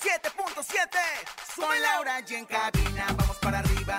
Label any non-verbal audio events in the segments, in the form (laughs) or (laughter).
97.7. Soy Laura y en cabina, vamos para arriba.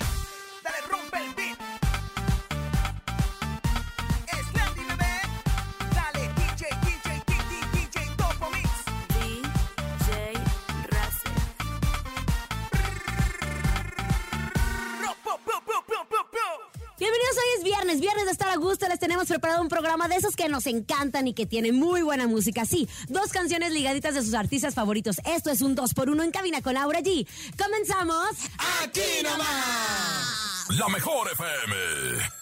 De estar a gusto, les tenemos preparado un programa de esos que nos encantan y que tiene muy buena música. Sí, dos canciones ligaditas de sus artistas favoritos. Esto es un 2 por 1 en cabina con Laura G. ¡Comenzamos! Aquí nomás. La mejor FM.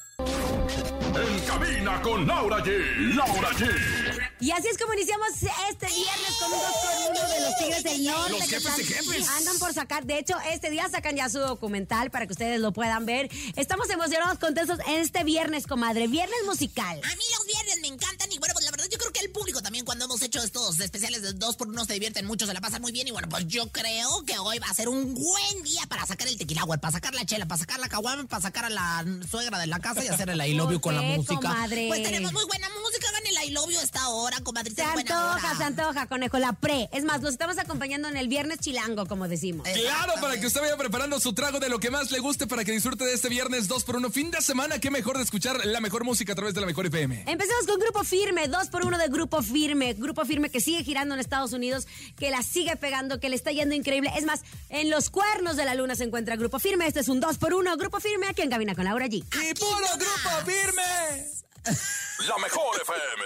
Cabina con Laura G. Laura G. Y así es como iniciamos este viernes con un 2 por 1 de los Tigres del Norte. Los que jefes de están- jefes. Andan por sacar, de hecho, este día sacan ya su documental para que ustedes lo puedan ver. Estamos emocionados, contentos en este viernes, comadre. Viernes musical. A mí los viernes hemos hecho estos especiales de dos por uno se divierten mucho, se la pasan muy bien y bueno, pues yo creo que hoy va a ser un buen día para sacar el tequila, güey, para sacar la chela, para sacar la caguama, para sacar a la suegra de la casa y hacer el I love you con la ¿Por qué, música. comadre? Pues tenemos muy buena música, el I love you a esta hora, comadrita, Se buena antoja, se antoja, conejo, la pre. Es más, los estamos acompañando en el viernes chilango, como decimos. Eh. Claro, para que usted vaya preparando su trago de lo que más le guste para que disfrute de este viernes 2 por 1 fin de semana. Qué mejor de escuchar la mejor música a través de la mejor FM. Empezamos con Grupo Firme, dos por uno de Grupo Firme. Grupo Firme que sigue girando en Estados Unidos, que la sigue pegando, que le está yendo increíble. Es más, en los cuernos de la luna se encuentra Grupo Firme. Este es un dos por uno. Grupo Firme aquí en Cabina con Laura G. ¡Y puro grupo firme! La mejor FM.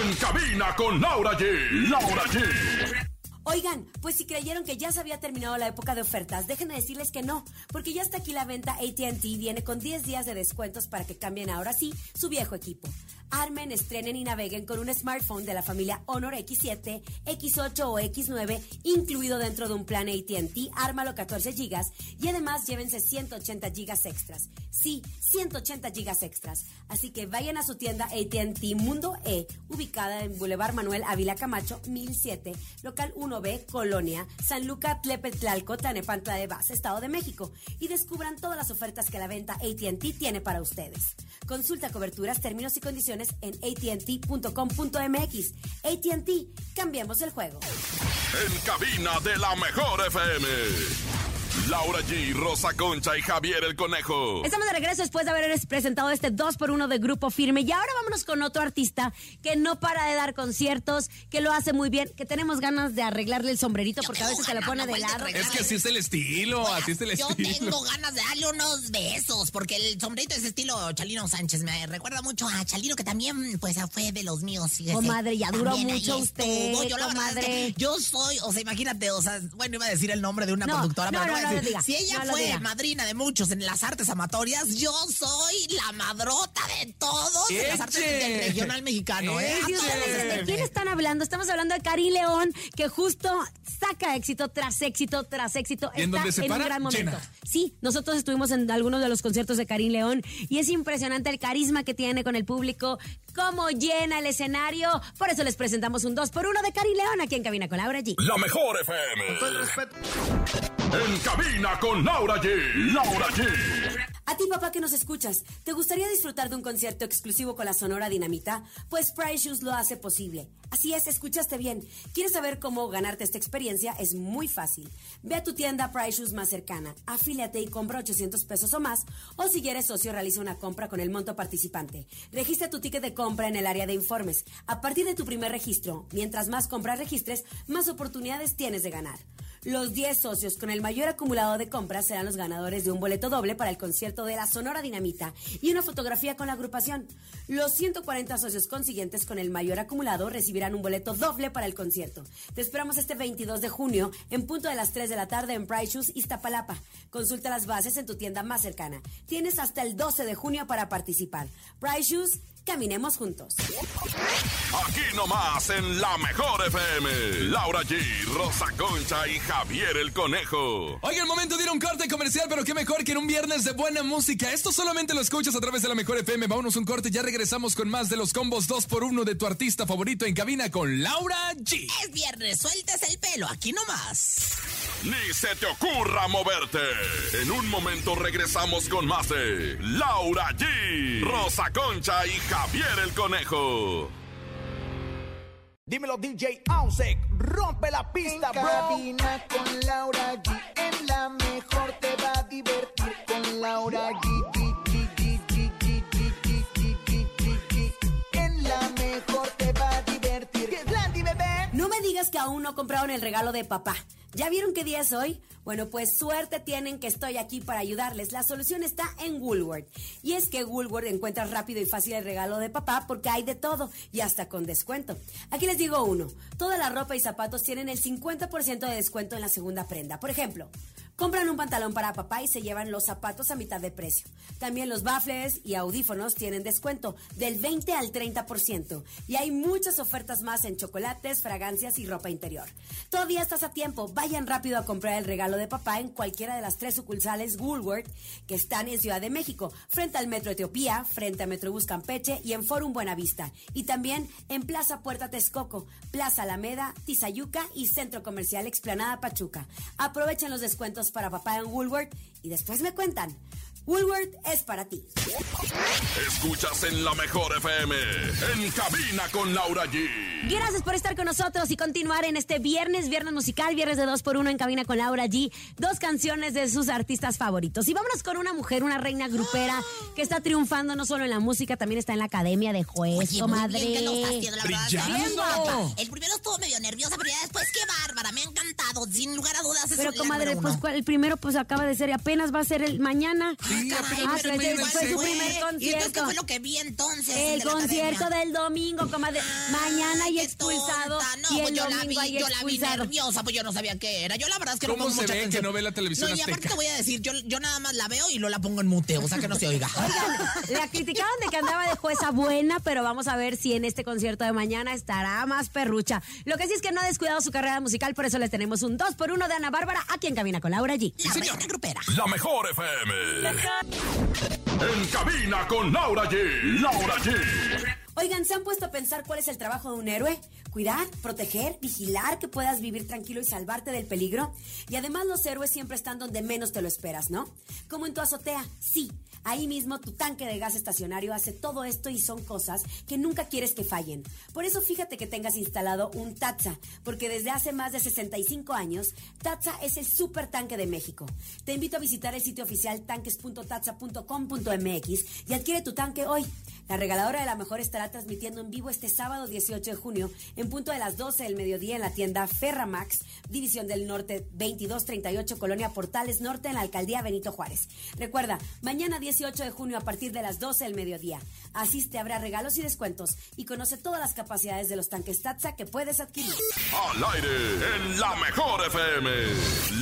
En cabina con Laura G. Laura G. Oigan, pues si creyeron que ya se había terminado la época de ofertas, déjenme decirles que no, porque ya está aquí la venta ATT, viene con 10 días de descuentos para que cambien ahora sí su viejo equipo. Armen, estrenen y naveguen con un smartphone de la familia Honor X7, X8 o X9, incluido dentro de un plan ATT, ármalo 14 GB y además llévense 180 GB extras. Sí, 180 GB extras. Así que vayan a su tienda ATT Mundo E, ubicada en Boulevard Manuel Ávila Camacho, 1007, local 1B, Colonia, San Luca, Tlepetlalco, Tlanepantla de Base, Estado de México, y descubran todas las ofertas que la venta ATT tiene para ustedes. Consulta coberturas, términos y condiciones en att.com.mx. ATT, cambiemos el juego. En cabina de la mejor FM. Laura G, Rosa Concha y Javier el Conejo. Estamos de regreso después de haber presentado este 2 por 1 de Grupo Firme. Y ahora vámonos con otro artista que no para de dar conciertos, que lo hace muy bien, que tenemos ganas de arreglarle el sombrerito porque a veces se lo pone de lado. Es que así es el estilo, así es el Yo estilo. tengo ganas de darle unos besos, porque el sombrerito es estilo Chalino Sánchez. Me recuerda mucho a Chalino, que también pues fue de los míos. fíjese. Comadre, ya duró También mucho usted. Yo la verdad es que comadre. yo soy, o sea, imagínate, o sea, bueno, iba a decir el nombre de una No, conductora, no, pero no, no, no si ella fue diga. madrina de muchos en las artes amatorias, yo soy la madrota de todos en las artes del regional mexicano, ¿eh? ¿de quién están hablando? Estamos hablando de Karim León, que justo saca éxito tras éxito tras éxito. Y en Está donde se en un para, gran momento. llena. Sí, nosotros estuvimos en algunos de los conciertos de Karim León y es impresionante el carisma que tiene con el público, cómo llena el escenario. Por eso les presentamos un 2 por 1 de Karim León aquí en Cabina con Laura G. La mejor FM. En cabina con Laura G. Laura G. A ti, papá, que nos escuchas, ¿te gustaría disfrutar de un concierto exclusivo con la Sonora Dinamita? Pues Price Shoes lo hace posible. Así es, escuchaste bien. ¿Quieres saber cómo ganarte esta experiencia? Es muy fácil. Ve a tu tienda Price Shoes más cercana, afíliate y compra 800 pesos o más, o si eres socio, realiza una compra con el monto participante. Registra tu ticket de compra en el área de informes. A partir de tu primer registro, mientras más compras registres, más oportunidades tienes de ganar. Los 10 socios con el mayor acumulado de compras serán los ganadores de un boleto doble para el concierto de la Sonora Dinamita y una fotografía con la agrupación. Los 140 socios consiguientes con el mayor acumulado recibirán un boleto doble para el concierto. Te esperamos este 22 de junio en punto de las 3 de la tarde en Price Shoes Iztapalapa. Consulta las bases en tu tienda más cercana. Tienes hasta el 12 de junio para participar. Price Shoes Caminemos juntos. Aquí nomás en la mejor FM. Laura G, Rosa Concha y Javier el Conejo. Oiga, el momento de ir a un corte comercial, pero qué mejor que en un viernes de buena música. Esto solamente lo escuchas a través de la mejor FM. Vámonos un corte, ya regresamos con más de los combos 2x1 de tu artista favorito en cabina con Laura G. Es viernes, sueltes el pelo, aquí nomás. Ni se te ocurra moverte. En un momento regresamos con más de Laura G, Rosa Concha y Javier el Conejo. Dímelo DJ Ausek, rompe la pista, en cabina con Laura G. En la mejor te va a divertir con Laura G. G, G, G, G, G, G, G, G, G, G, G. En la mejor te va a divertir. ¿Qué es Landy, bebé? No me digas que aún no compraron el regalo de papá. ¿Ya vieron qué día es hoy? Bueno, pues suerte tienen que estoy aquí para ayudarles. La solución está en Woolworth. Y es que Woolworth encuentra rápido y fácil el regalo de papá porque hay de todo y hasta con descuento. Aquí les digo uno. Toda la ropa y zapatos tienen el 50% de descuento en la segunda prenda. Por ejemplo, Compran un pantalón para papá y se llevan los zapatos a mitad de precio. También los baffles y audífonos tienen descuento del 20 al 30%. Y hay muchas ofertas más en chocolates, fragancias y ropa interior. Todavía estás a tiempo. Vayan rápido a comprar el regalo de papá en cualquiera de las tres sucursales Woolworth que están en Ciudad de México, frente al Metro Etiopía, frente a Metrobús Campeche y en Forum Buenavista. Y también en Plaza Puerta Texcoco, Plaza Alameda, Tizayuca y Centro Comercial Explanada Pachuca. Aprovechen los descuentos para papá en Woolworth y después me cuentan. Woolworth es para ti. Escuchas en la mejor FM. En cabina con Laura G. Gracias por estar con nosotros y continuar en este viernes, viernes musical, viernes de 2 por 1 en cabina con Laura G. Dos canciones de sus artistas favoritos. Y vámonos con una mujer, una reina grupera que está triunfando no solo en la música, también está en la academia de juez, Oye, muy comadre. bien que lo está haciendo, la verdad. Brillando. Bien guapa. El primero estuvo medio nerviosa, pero ya después, qué bárbara, me ha encantado. Sin lugar a dudas, Pero comadre, pues el primero pues acaba de ser y apenas va a ser el mañana. Sí, Caray, apenas pero fue- igual fue su primer ¿Y entonces qué concierto. fue lo que vi entonces? El de concierto del domingo, comadre. Mañana y expulsado. tonta. No, y pues yo la vi, yo la vi nerviosa, pues yo no sabía qué era. Yo la verdad es que ¿Cómo no pongo se mucha ve que no ve la televisión No, y aparte azteca? te voy a decir, yo, yo nada más la veo y lo la pongo en mute, o sea que no se oiga. La criticaban de que andaba de jueza buena, pero vamos a ver si en este concierto de mañana estará más perrucha. Lo que sí es que no ha descuidado su carrera musical, por eso les tenemos un 2 por 1 de Ana Bárbara aquí en Cabina con Laura G. La reina grupera. La mejor FM. En cabina con Laura G. Laura G. Oigan, ¿se han puesto a pensar cuál es el trabajo de un héroe? Cuidar, proteger, vigilar que puedas vivir tranquilo y salvarte del peligro. Y además los héroes siempre están donde menos te lo esperas, ¿no? Como en tu azotea, sí. Ahí mismo tu tanque de gas estacionario hace todo esto y son cosas que nunca quieres que fallen. Por eso fíjate que tengas instalado un Tatsa, porque desde hace más de 65 años, Tatsa es el super tanque de México. Te invito a visitar el sitio oficial tanques.tatsa.com.mx y adquiere tu tanque hoy. La regaladora de la mejor estará transmitiendo en vivo este sábado 18 de junio en punto de las 12 del mediodía en la tienda Ferramax, División del Norte 2238, Colonia Portales Norte en la Alcaldía Benito Juárez. Recuerda, mañana 18 de junio a partir de las 12 del mediodía. Asiste, habrá regalos y descuentos y conoce todas las capacidades de los tanques Tatsa que puedes adquirir. Al aire en la mejor FM.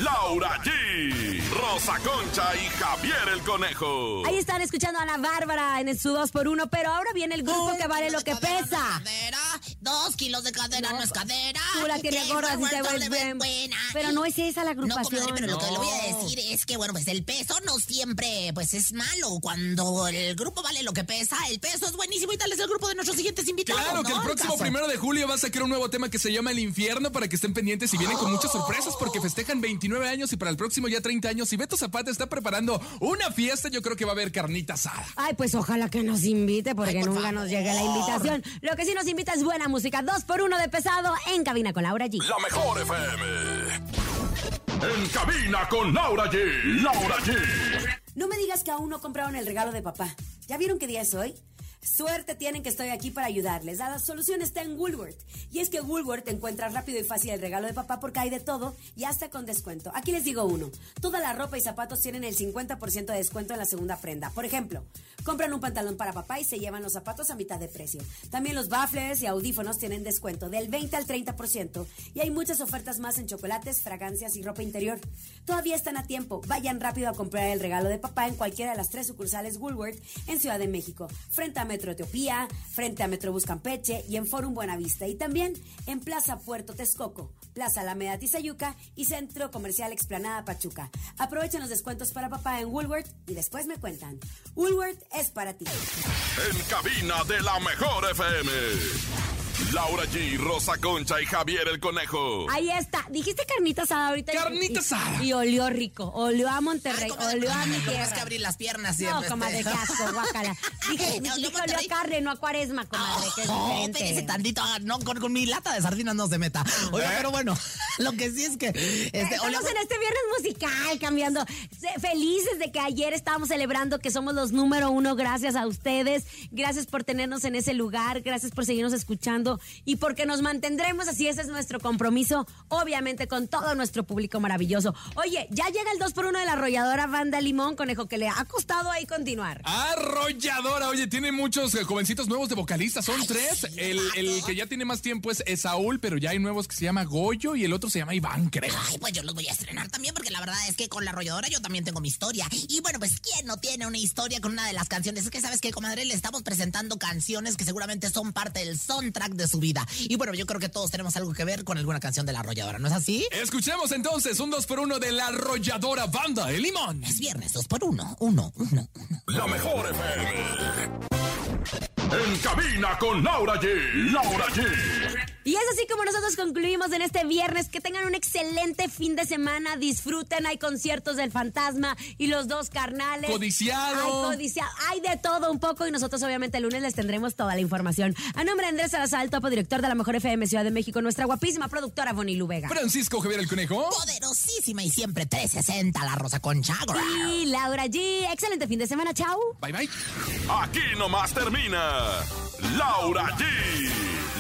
Laura G. Rosa Concha y Javier el Conejo. Ahí están escuchando a Ana Bárbara en su 2 por 1 pero ahora viene el grupo que vale lo que pesa. Madera, Dos kilos de cadera no, es cadera. Tú la tienes gorda si te ves bien. Buena. Pero no es esa la No, agrupación. comadre, pero lo que le voy a decir es que, bueno, pues el peso no siempre, pues es malo. Cuando el grupo vale lo que pesa, el peso es buenísimo y tal es el grupo de nuestros siguientes invitados. Claro, que el próximo Caso. primero de julio va a sacar un nuevo tema que se llama El Infierno para que estén pendientes y vienen con muchas sorpresas porque festejan 29 años y para el próximo ya 30 años. Y Beto Zapata está preparando una fiesta, yo creo que va a haber carnita asada. Ay, pues ojalá que nos invite porque Ay, por nunca nos llegue la invitación. Lo que sí nos invita es buena música. Dos por uno de pesado en cabina con Laura G. La mejor FM. En cabina con Laura G. Laura G. No me digas que aún no compraron el regalo de papá. ¿Ya vieron qué día es hoy? Suerte tienen que estoy aquí para ayudarles. La solución está en Woolworth. Y es que Woolworth encuentra rápido y fácil el regalo de papá porque hay de todo y hasta con descuento. Aquí les digo uno. Toda la ropa y zapatos tienen el 50% de descuento en la segunda prenda. Por ejemplo, compran un pantalón para papá y se llevan los zapatos a mitad de precio. También los baffles y audífonos tienen descuento del 20 al 30%. Y hay muchas ofertas más en chocolates, fragancias y ropa interior. Todavía están a tiempo. Vayan rápido a comprar el regalo de papá en cualquiera de las tres sucursales Woolworth en Ciudad de México, frente a Metro Etiopía, frente a Metrobús Campeche y en Forum Buenavista. Y también en Plaza Puerto Texcoco, Plaza Alameda Tizayuca y Centro Comercial Explanada Pachuca. Aprovechen los descuentos para papá en Woolworth y después me cuentan. Woolworth es para ti. En cabina de la mejor FM. Laura G, Rosa Concha y Javier el Conejo. Ahí está. Dijiste carnita asada ahorita. y- Carnita y- asada. Y olió rico. Olió a Monterrey. Ay, olió a mi no, tierra. que abrir las piernas No, siempre. comadre, qué asco, guácala. (laughs) Dije, No, dije olió a carne, no a cuaresma, comadre, que es No, diferente. espérese tantito, ah, no, con, con mi lata de sardinas no se meta. Oiga, ¿Eh? pero bueno, (laughs) lo que sí es que... Este, Estamos en este viernes musical, cambiando. Felices de que ayer estábamos celebrando que somos los número uno. Gracias a ustedes. Gracias por tenernos en ese lugar. Gracias por seguirnos escuchando y porque nos mantendremos así. Ese es nuestro compromiso, obviamente, con todo nuestro público maravilloso. Oye, ya llega el 2 por 1 de la arrolladora Banda Limón, conejo, que le ha costado ahí continuar. Arrolladora, oye, tiene muchos eh, jovencitos nuevos de vocalistas, son tres. El, el que ya tiene más tiempo es Esaúl, pero ya hay nuevos que se llama Goyo y el otro se llama Iván, creo. Ay, pues yo los voy a estrenar también porque la verdad es que con la arrolladora yo también tengo mi historia. Y bueno, pues ¿quién no tiene una historia con una de las canciones? Es que sabes que, comadre, le estamos presentando canciones que seguramente son parte del soundtrack de su vida. Y bueno, yo creo que todos tenemos algo que ver con alguna canción de la arrolladora, ¿no es así? Escuchemos entonces un 2 por 1 de la arrolladora banda El Limón. Es viernes, dos por uno, uno, uno, uno. La mejor FM. En cabina con Laura G. Laura G. Y es así como nosotros concluimos en este viernes. Que tengan un excelente fin de semana. Disfruten. Hay conciertos del Fantasma y los dos carnales. Codiciado. Hay codiciado. Hay de todo un poco. Y nosotros, obviamente, el lunes les tendremos toda la información. A nombre de Andrés Salazar, topo director de la Mejor FM Ciudad de México, nuestra guapísima productora Bonnie Vega. Francisco Javier el Conejo. Poderosísima y siempre 360 la Rosa Concha. Y Laura G. Excelente fin de semana. Chao. Bye bye. Aquí nomás termina Laura G,